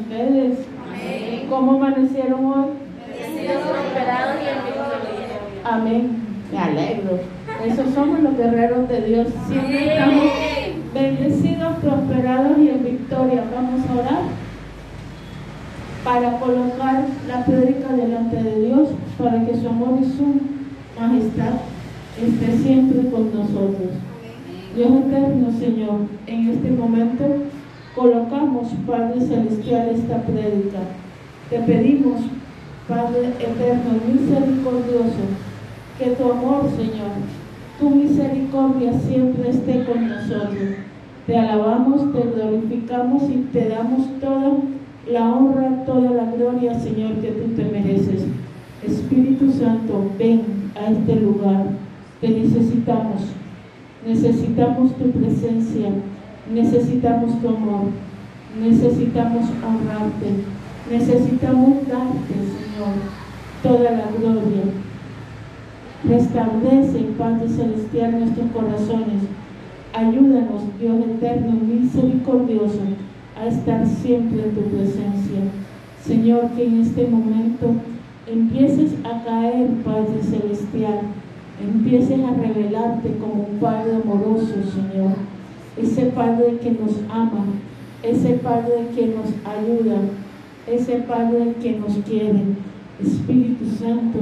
ustedes. ¿Cómo amanecieron hoy? Amén. Me alegro. Esos somos los guerreros de Dios. Siempre estamos bendecidos, prosperados y en victoria. Vamos a orar para colocar la prédica delante de Dios, para que su amor y su majestad esté siempre con nosotros. Dios eterno, Señor, en este momento colocamos, Padre Celestial, esta prédica. Te pedimos, Padre eterno, misericordioso, que tu amor, Señor, tu misericordia siempre esté con nosotros. Te alabamos, te glorificamos y te damos toda la honra, toda la gloria, Señor, que tú te mereces. Espíritu Santo, ven a este lugar. Te necesitamos. Necesitamos tu presencia. Necesitamos tu amor. Necesitamos honrarte. Necesitamos darte, Señor, toda la gloria. Restablece, Padre Celestial, nuestros corazones. Ayúdanos, Dios eterno, misericordioso a estar siempre en tu presencia. Señor, que en este momento empieces a caer, Padre Celestial, empieces a revelarte como un Padre amoroso, Señor. Ese Padre que nos ama, ese Padre que nos ayuda, ese Padre que nos quiere. Espíritu Santo,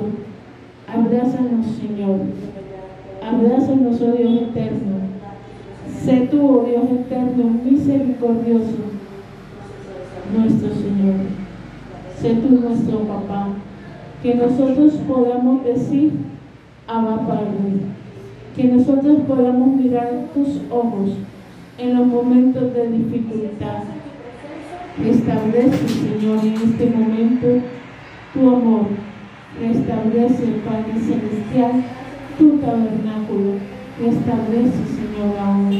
abrázanos, Señor. Abrázanos, oh Dios eterno. Sé tú, oh Dios eterno, misericordioso nuestro Señor. Sé tú nuestro papá. Que nosotros podamos decir, Abba Padre. Que nosotros podamos mirar tus ojos en los momentos de dificultad. Restablece, Señor, en este momento tu amor. Restablece, Padre Celestial, tu tabernáculo. Restablece, Señor, ahora.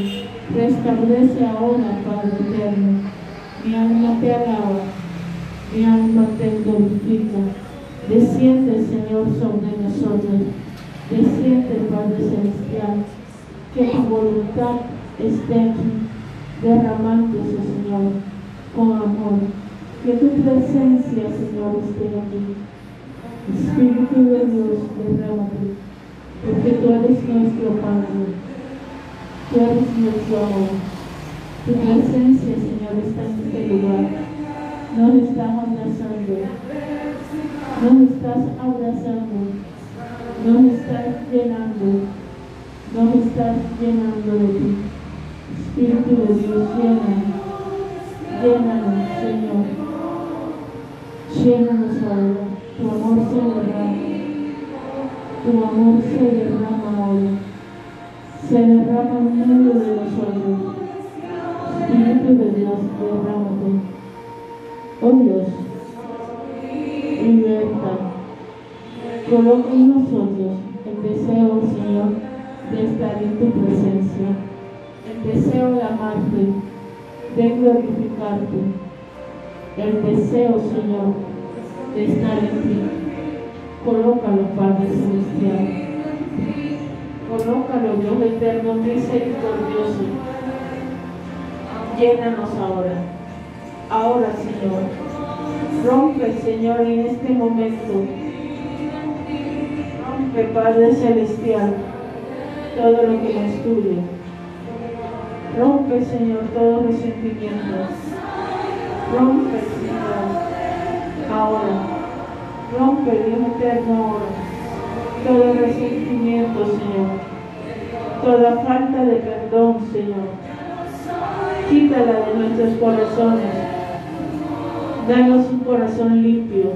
Restablece ahora, Padre eterno mi alma te alaba, mi alma te glorifica. Desciende, Señor, sobre nosotros. Desciende, Padre Celestial. Que tu voluntad esté aquí, derramándose, Señor, con amor. Que tu presencia, Señor, esté aquí. Espíritu de Dios, derrámate, porque tú eres nuestro Padre. Tú eres nuestro amor. Tu presencia, Señor, está en este lugar. Nos estás abrazando. Nos estás abrazando. Nos estás llenando. Nos estás llenando de ti. Espíritu de Dios, llena. Llénanos, Señor. Llénanos ahora. Tu amor se derrama. Tu amor se derrama ahora. Se derrama en medio de nosotros. Espíritu de Dios, derrámate. Oh Dios, libertad. Coloca en nosotros el deseo, Señor, de estar en tu presencia, el deseo de amarte, de glorificarte, el deseo, Señor, de estar en ti. Colócalo, Padre Celestial. Colócalo, Dios eterno, misericordioso Llénanos ahora. Ahora, Señor. Rompe, Señor, en este momento. Rompe, Padre Celestial, todo lo que nos tuyo. Rompe, Señor, todos los sentimientos. Rompe, Señor, ahora. Rompe, Dios eterno, ahora. Todo resentimiento, Señor. Toda falta de perdón, Señor quítala de nuestros corazones. Danos un corazón limpio,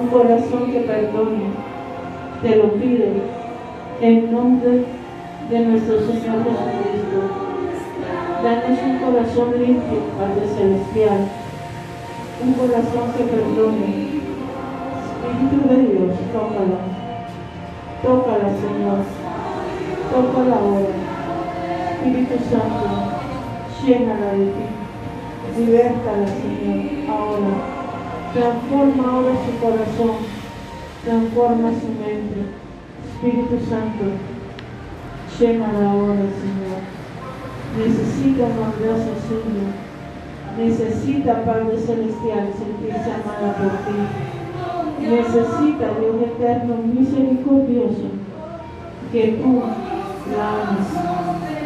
un corazón que perdone. Te lo pido en nombre de nuestro Señor Jesucristo. Danos un corazón limpio, Padre Celestial. Un corazón que perdone. Espíritu de Dios, tócala. Tócala, Señor. Tócala ahora. Espíritu Santo llénala de ti. Libertala, Señor, ahora. Transforma ahora su corazón. Transforma su mente. Espíritu Santo, llénala ahora, Señor. Necesita más gracia suya, necesita Padre Celestial sentirse amada por ti, necesita Dios eterno, misericordioso, que tú la ames.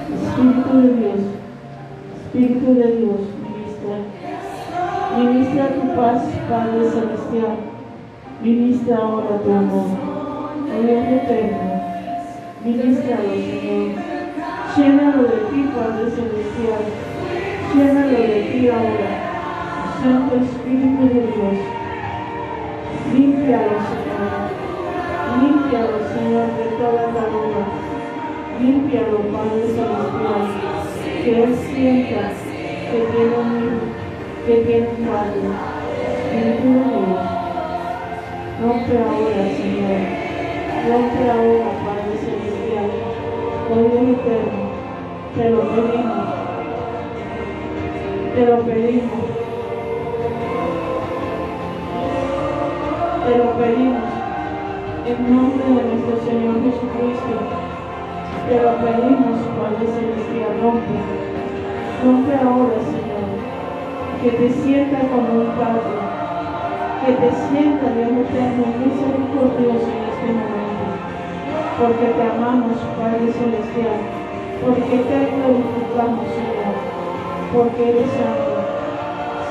Espíritu de Dios, Espíritu de Dios, ministra, ministra tu paz, Padre Celestial, ministra ahora tu amor, Dios eterno, ministralo Señor. Llénalo de ti, Padre Celestial. Llénalo de ti ahora. Santo Espíritu de Dios. Límpialo, Señor. Límpialo, Señor, de toda duda. Límpialo, Padre Celestial. Que Él sienta que tiene un que tiene un Padre. Dios. Rompe ahora, Señor. Rompe ahora, Padre Celestial. Oh Dios eterno. Te lo pedimos. Te lo pedimos. Te lo pedimos. En nombre de nuestro Señor Jesucristo. Te lo pedimos, Padre Celestial. Rompe. Rompe ahora, Señor. Que te sienta como un Padre. Que te sienta, Dios eterno, misericordioso en este momento. Porque te amamos, Padre Celestial porque te glorificamos, Señor, porque eres santo,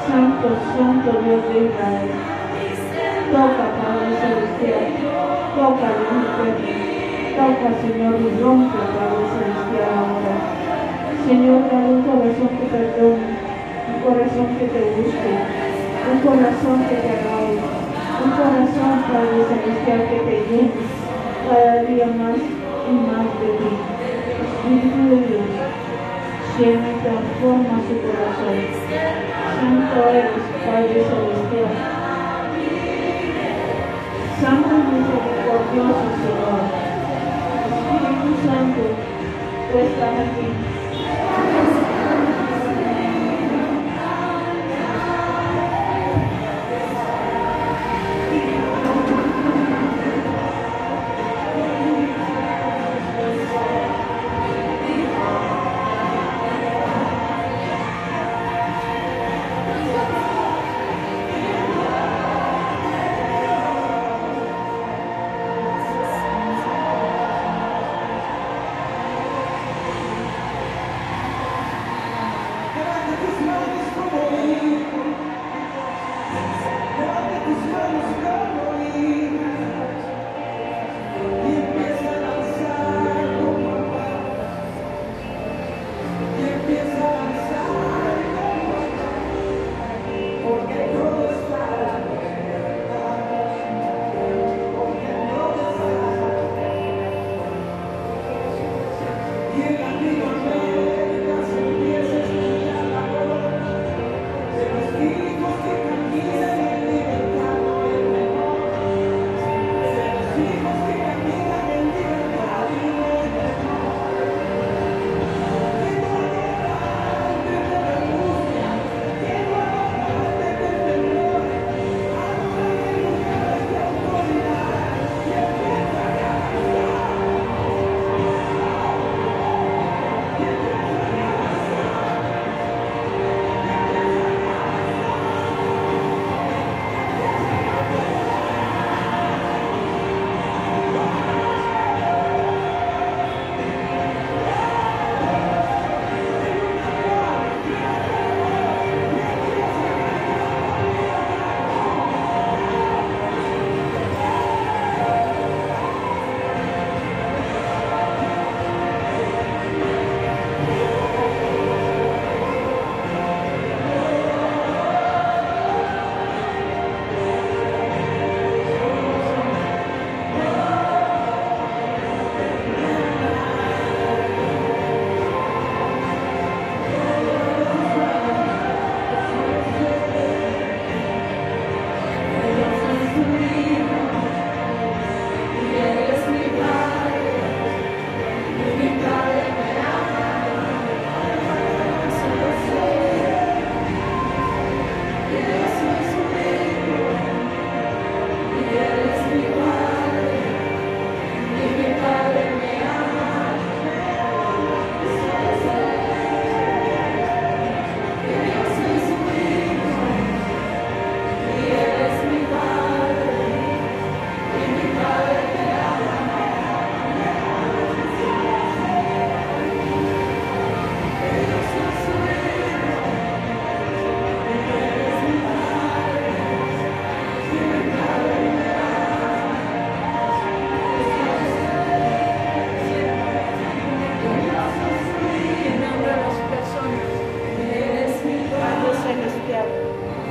santo, santo Dios de Israel. Toca, Padre Celestial, toca, Dios eterno, toca, Señor, y rompe, Padre Celestial, ahora. Señor, dale un corazón que perdone, un corazón que te busque, un corazón que te alabe, un corazón, Padre Celestial, que te llene cada día más y más de ti. Espíritu de transforma su corazón. Santo eres, Padre Celestial. Santo misericordioso Señor. Espíritu Santo, aquí.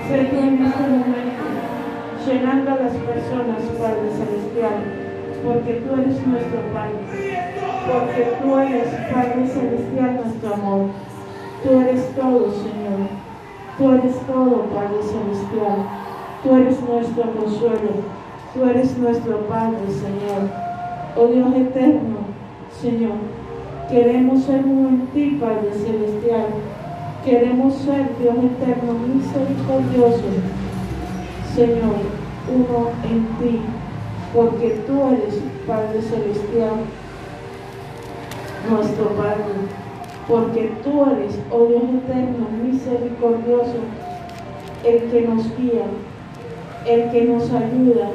Sé tú en este momento llenando a las personas, Padre Celestial, porque tú eres nuestro Padre, porque tú eres, Padre Celestial, nuestro amor. Tú eres todo, Señor. Tú eres todo, Padre Celestial. Tú eres nuestro consuelo. Tú eres nuestro Padre, Señor. Oh Dios eterno, Señor. Queremos ser uno en ti, Padre Celestial. Queremos ser, Dios eterno, misericordioso. Señor, uno en ti, porque tú eres, Padre Celestial, nuestro Padre. Porque tú eres, oh Dios eterno, misericordioso, el que nos guía, el que nos ayuda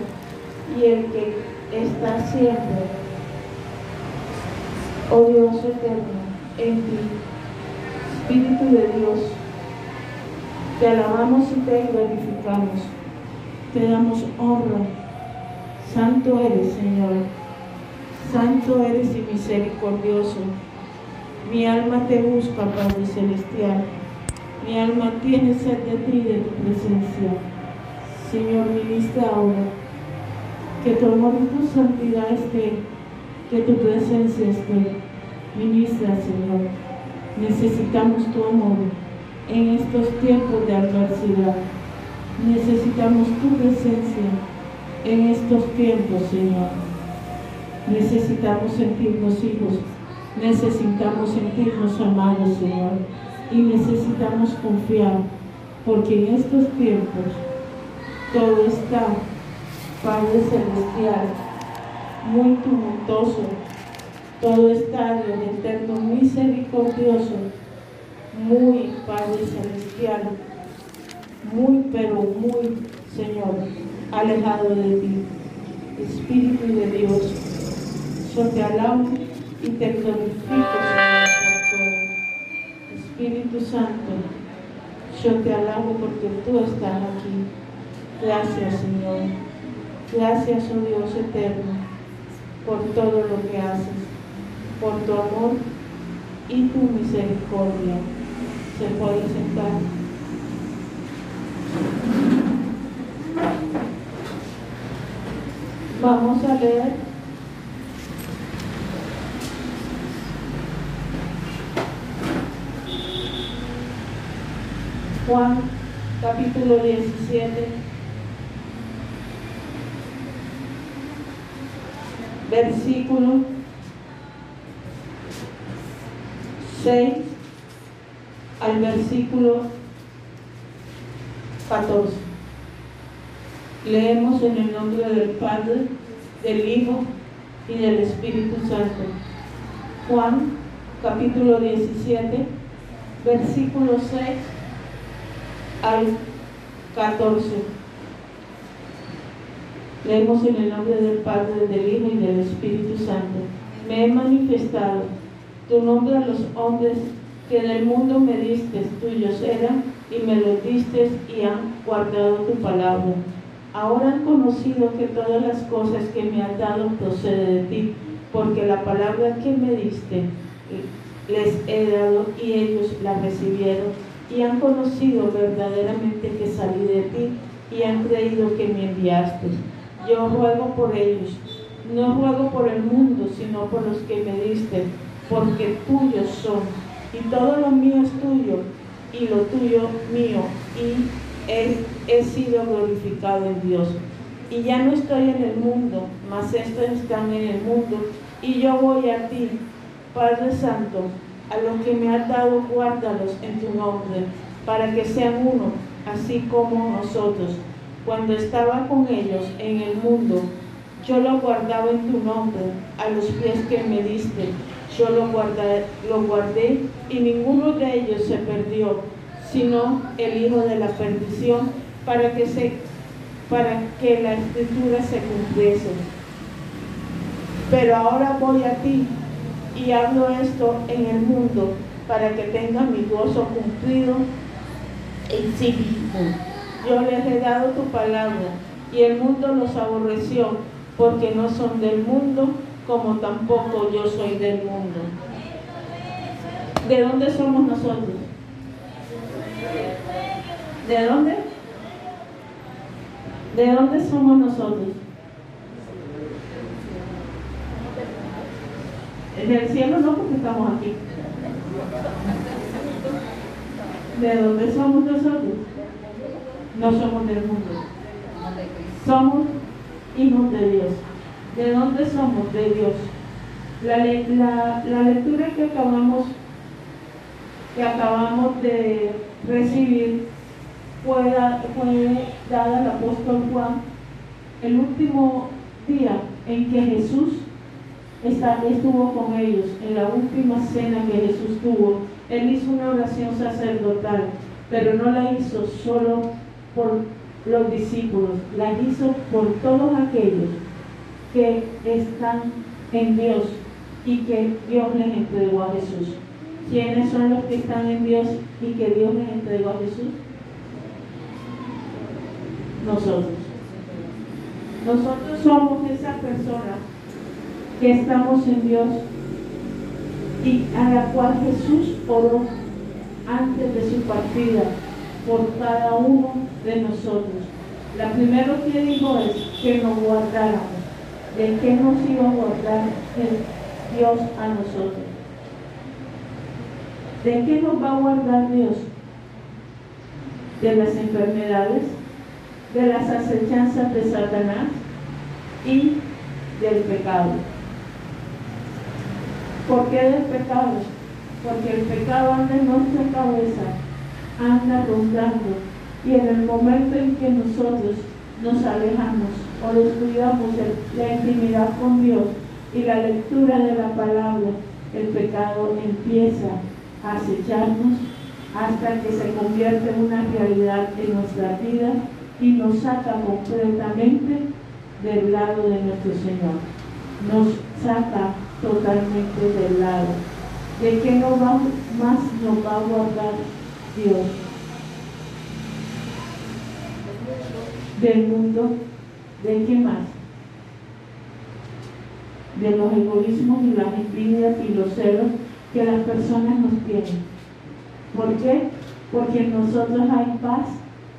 y el que está siempre oh Dios eterno, en ti. Espíritu de Dios, te alabamos y te glorificamos, te damos honra. Santo eres, Señor, santo eres y misericordioso. Mi alma te busca, Padre Celestial. Mi alma tiene sed de ti y de tu presencia. Señor, ministra ahora. Que tu amor y tu santidad esté que tu presencia esté. Ministra, Señor. Necesitamos tu amor en estos tiempos de adversidad. Necesitamos tu presencia en estos tiempos, Señor. Necesitamos sentirnos hijos. Necesitamos sentirnos amados, Señor. Y necesitamos confiar, porque en estos tiempos todo está, Padre Celestial, muy tumultuoso, todo estadio de eterno misericordioso, muy Padre Celestial, muy pero muy Señor, alejado de ti. Espíritu de Dios, yo te alabo y te glorifico, Señor, por todo. Espíritu Santo, yo te alabo porque tú estás aquí. Gracias, Señor. Gracias, oh Dios eterno por todo lo que haces, por tu amor y tu misericordia. Se puede sentar. Vamos a leer Juan capítulo 17 versículo 6 al versículo 14. Leemos en el nombre del Padre, del Hijo y del Espíritu Santo. Juan capítulo 17, versículo 6 al 14. Leemos en el nombre del Padre, del Hijo y del Espíritu Santo. Me he manifestado tu nombre a los hombres que del mundo me diste, tuyos eran, y me los diste y han guardado tu palabra. Ahora han conocido que todas las cosas que me has dado proceden de ti, porque la palabra que me diste les he dado y ellos la recibieron y han conocido verdaderamente que salí de ti y han creído que me enviaste yo ruego por ellos. No ruego por el mundo, sino por los que me diste, porque tuyos son. Y todo lo mío es tuyo, y lo tuyo mío, y he, he sido glorificado en Dios. Y ya no estoy en el mundo, mas estos están en el mundo, y yo voy a ti, Padre Santo, a los que me has dado, guárdalos en tu nombre, para que sean uno, así como nosotros cuando estaba con ellos en el mundo, yo lo guardaba en tu nombre, a los pies que me diste. Yo lo guardé, lo guardé y ninguno de ellos se perdió, sino el hijo de la perdición, para que, se, para que la escritura se cumpliese. Pero ahora voy a ti y hablo esto en el mundo para que tenga mi gozo cumplido en sí mismo yo les he dado tu palabra, y el mundo los aborreció, porque no son del mundo, como tampoco yo soy del mundo. ¿De dónde somos nosotros? ¿De dónde? ¿De dónde somos nosotros? Del cielo no, porque estamos aquí. ¿De dónde somos nosotros? No somos del mundo. Somos hijos de Dios. ¿De dónde somos? De Dios. La, la, lectura que acabamos, que acabamos de recibir fue, fue dada al apóstol Juan el último día en que Jesús estuvo con ellos, en la última cena que Jesús tuvo. Él hizo una oración sacerdotal, pero no la hizo solo por los discípulos, la hizo por todos aquellos que están en Dios y que Dios les entregó a Jesús. ¿Quiénes son los que están en Dios y que Dios les entregó a Jesús? Nosotros. Nosotros somos esa persona que estamos en Dios y a la cual Jesús oró antes de su partida por cada uno de nosotros. La primero que dijo es que nos guardáramos. ¿De qué nos iba a guardar Dios a nosotros? ¿De qué nos va a guardar Dios? De las enfermedades, de las acechanzas de Satanás y del pecado. ¿Por qué del pecado? Porque el pecado anda en nuestra cabeza, anda rondando. Y en el momento en que nosotros nos alejamos o descuidamos la intimidad con Dios y la lectura de la palabra, el pecado empieza a acecharnos hasta que se convierte en una realidad en nuestra vida y nos saca completamente del lado de nuestro Señor. Nos saca totalmente del lado. ¿De qué no va, más nos va a guardar Dios? Del mundo, ¿de qué más? De los egoísmos y las envidias y los celos que las personas nos tienen. ¿Por qué? Porque en nosotros hay paz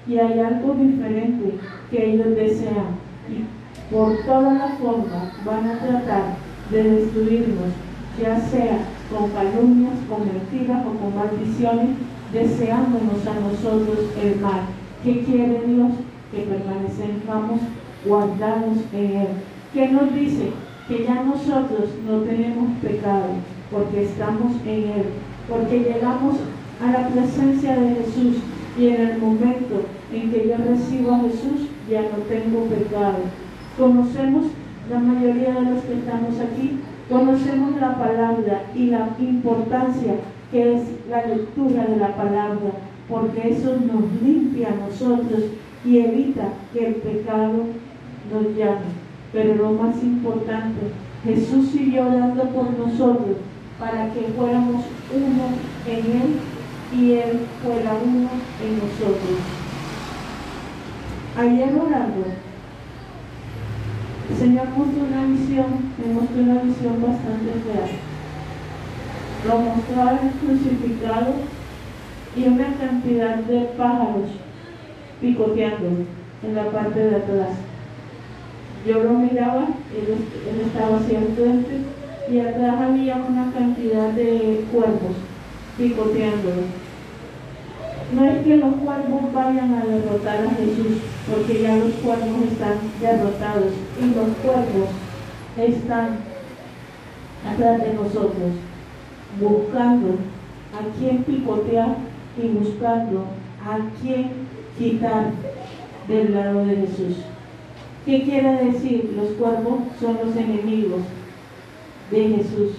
y hay algo diferente que ellos desean. Y por todas las formas van a tratar de destruirnos, ya sea con calumnias, con mentiras o con maldiciones, deseándonos a nosotros el mal. ¿Qué quiere Dios? Que permanezcamos guardados en Él. ¿Qué nos dice? Que ya nosotros no tenemos pecado, porque estamos en Él, porque llegamos a la presencia de Jesús y en el momento en que yo recibo a Jesús ya no tengo pecado. Conocemos la mayoría de los que estamos aquí conocemos la palabra y la importancia que es la lectura de la palabra, porque eso nos limpia a nosotros y evita que el pecado nos llame. Pero lo más importante, Jesús siguió orando por nosotros para que fuéramos uno en Él y Él fuera uno en nosotros. Ayer orando, el Señor mostró una visión, me mostró una visión bastante real. Lo mostraba el crucificado y una cantidad de pájaros picoteando en la parte de atrás. Yo lo miraba, él, estaba hacia el frente y atrás había una cantidad de cuervos picoteándolo no es que los cuervos vayan a derrotar a Jesús, porque ya los cuervos están derrotados y los cuervos están atrás de nosotros, buscando a quien picotear y buscando a quien quitar del lado de Jesús. ¿Qué quiere decir? Los cuervos son los enemigos de Jesús,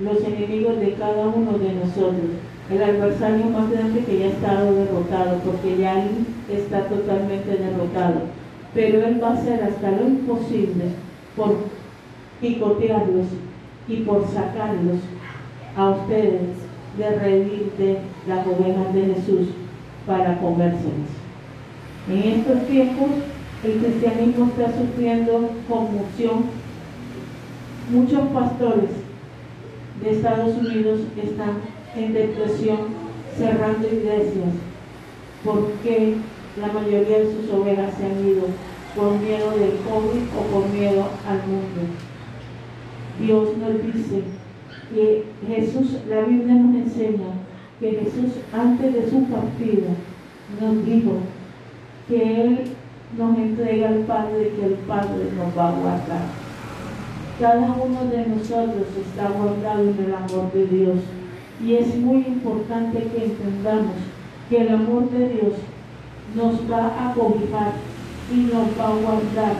los enemigos de cada uno de nosotros el adversario más grande que ya ha estado derrotado, porque ya él está totalmente derrotado. Pero él va a hacer hasta lo imposible por picotearlos y por sacarlos a ustedes de reír de las ovejas de Jesús para comérselas. En estos tiempos el cristianismo está sufriendo conmoción. Muchos pastores de Estados Unidos están en depresión, cerrando iglesias, porque la mayoría de sus ovejas se han ido por miedo del COVID o por miedo al mundo. Dios nos dice que Jesús, la Biblia nos enseña que Jesús antes de su partida nos dijo que Él nos entrega al Padre que el Padre nos va a guardar. Cada uno de nosotros está guardado en el amor de Dios y es muy importante que entendamos que el amor de Dios nos va a cobijar y nos va a guardar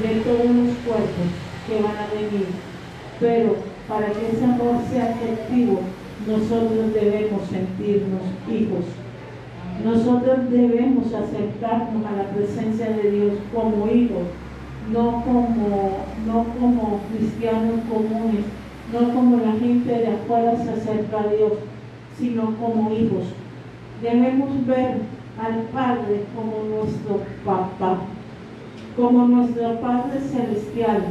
de todos los cuerpos que van a venir. Pero para que ese amor sea efectivo, nosotros debemos sentirnos hijos. Nosotros debemos acercarnos a la presencia de Dios como hijos, no como, no como cristianos comunes, no como la gente de afuera se acerca a Dios, sino como hijos. Debemos ver al Padre como nuestro papá, como nuestro Padre celestial,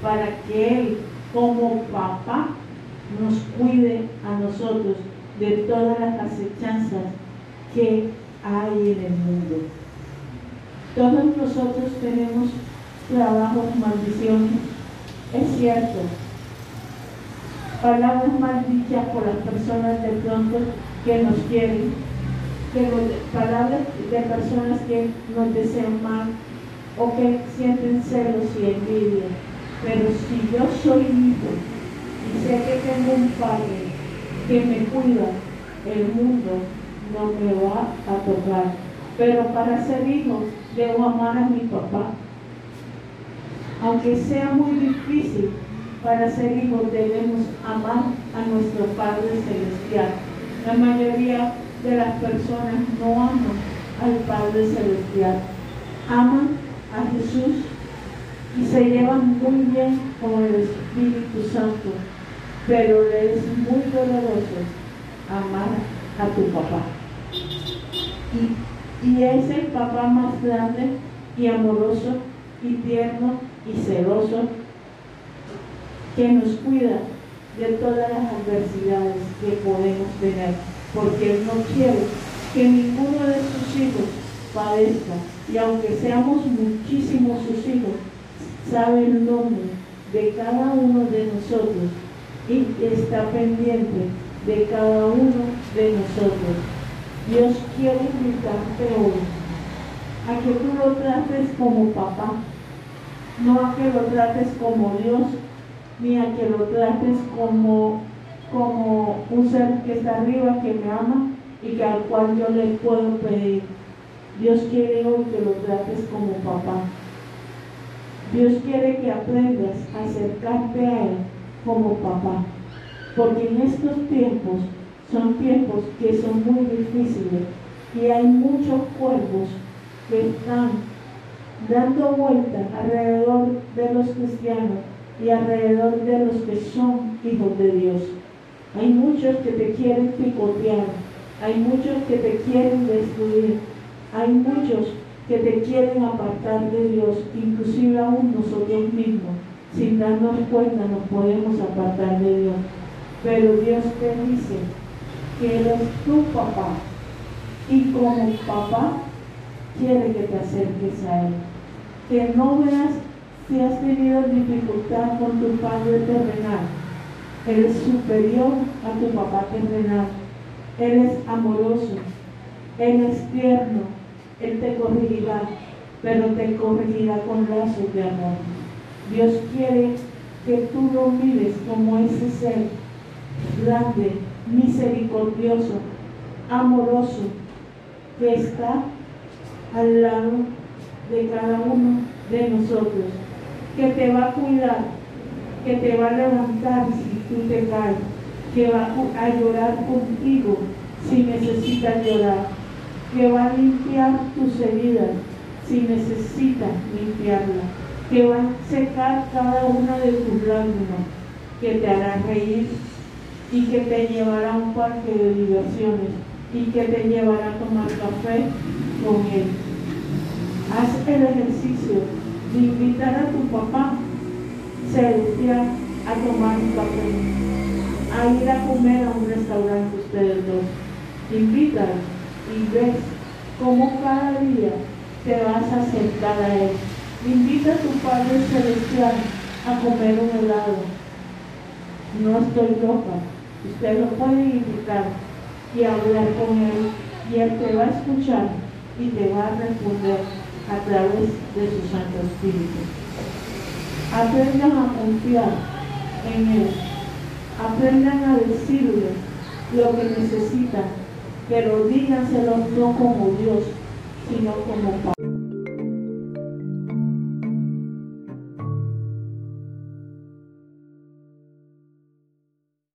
para que Él como papá nos cuide a nosotros de todas las acechanzas que hay en el mundo. Todos nosotros tenemos trabajos, maldiciones, es cierto. Palabras maldichas por las personas de pronto que nos quieren, palabras de personas que nos desean mal o que sienten celos y envidia. Pero si yo soy hijo y sé que tengo un padre que me cuida, el mundo no me va a tocar. Pero para ser hijo debo amar a mi papá. Aunque sea muy difícil, para ser hijo debemos amar a nuestro Padre Celestial. La mayoría de las personas no aman al Padre Celestial. Aman a Jesús y se llevan muy bien con el Espíritu Santo, pero le es muy doloroso amar a tu papá. Y, es el papá más grande y amoroso y tierno y celoso que nos cuida de todas las adversidades que podemos tener, porque Él no quiere que ninguno de sus hijos padezca. Y aunque seamos muchísimos sus hijos, sabe el nombre de cada uno de nosotros y está pendiente de cada uno de nosotros. Dios quiere invitarte hoy a que tú lo trates como papá, no a que lo trates como Dios, ni a que lo trates como, como un ser que está arriba, que me ama y que al cual yo le puedo pedir. Dios quiere hoy que lo trates como papá. Dios quiere que aprendas a acercarte a Él como papá. Porque en estos tiempos son tiempos que son muy difíciles y hay muchos cuervos que están dando vueltas alrededor de los cristianos y alrededor de los que son hijos de Dios. Hay muchos que te quieren picotear, hay muchos que te quieren destruir, hay muchos que te quieren apartar de Dios, inclusive aún nosotros mismos, sin darnos cuenta nos podemos apartar de Dios. Pero Dios te dice que Él es tu papá y como papá quiere que te acerques a Él. Que no veas si has tenido dificultad con tu padre terrenal. Él es superior a tu papá terrenal. Él es amoroso. Él es tierno él te corregirá, pero te corregirá con lazos de amor. Dios quiere que tú lo mires como ese ser grande, misericordioso, amoroso, que está al lado de cada uno de nosotros, que te va a cuidar, que te va a levantar si tú te caes, que va a llorar contigo si necesitas llorar que va a limpiar tus heridas si necesitas limpiarlas, que va a secar cada una de tus lágrimas, que te hará reír y que te llevará a un parque de diversiones y que te llevará a tomar café con él. Haz el ejercicio de invitar a tu papá celestial a tomar un café, a ir a comer a un restaurante ustedes dos. Invítalo y ves cómo cada día te vas a acercar a Él Invita a tu Padre Celestial a comer un helado. No estoy loca. Usted lo puede invitar y hablar con Él y Él te va a escuchar y te va a responder a través de su Santo Espíritu. Aprendan a confiar en Él. Aprendan a decirle lo que necesitan, pero díganselo no como Dios, sino como Padre.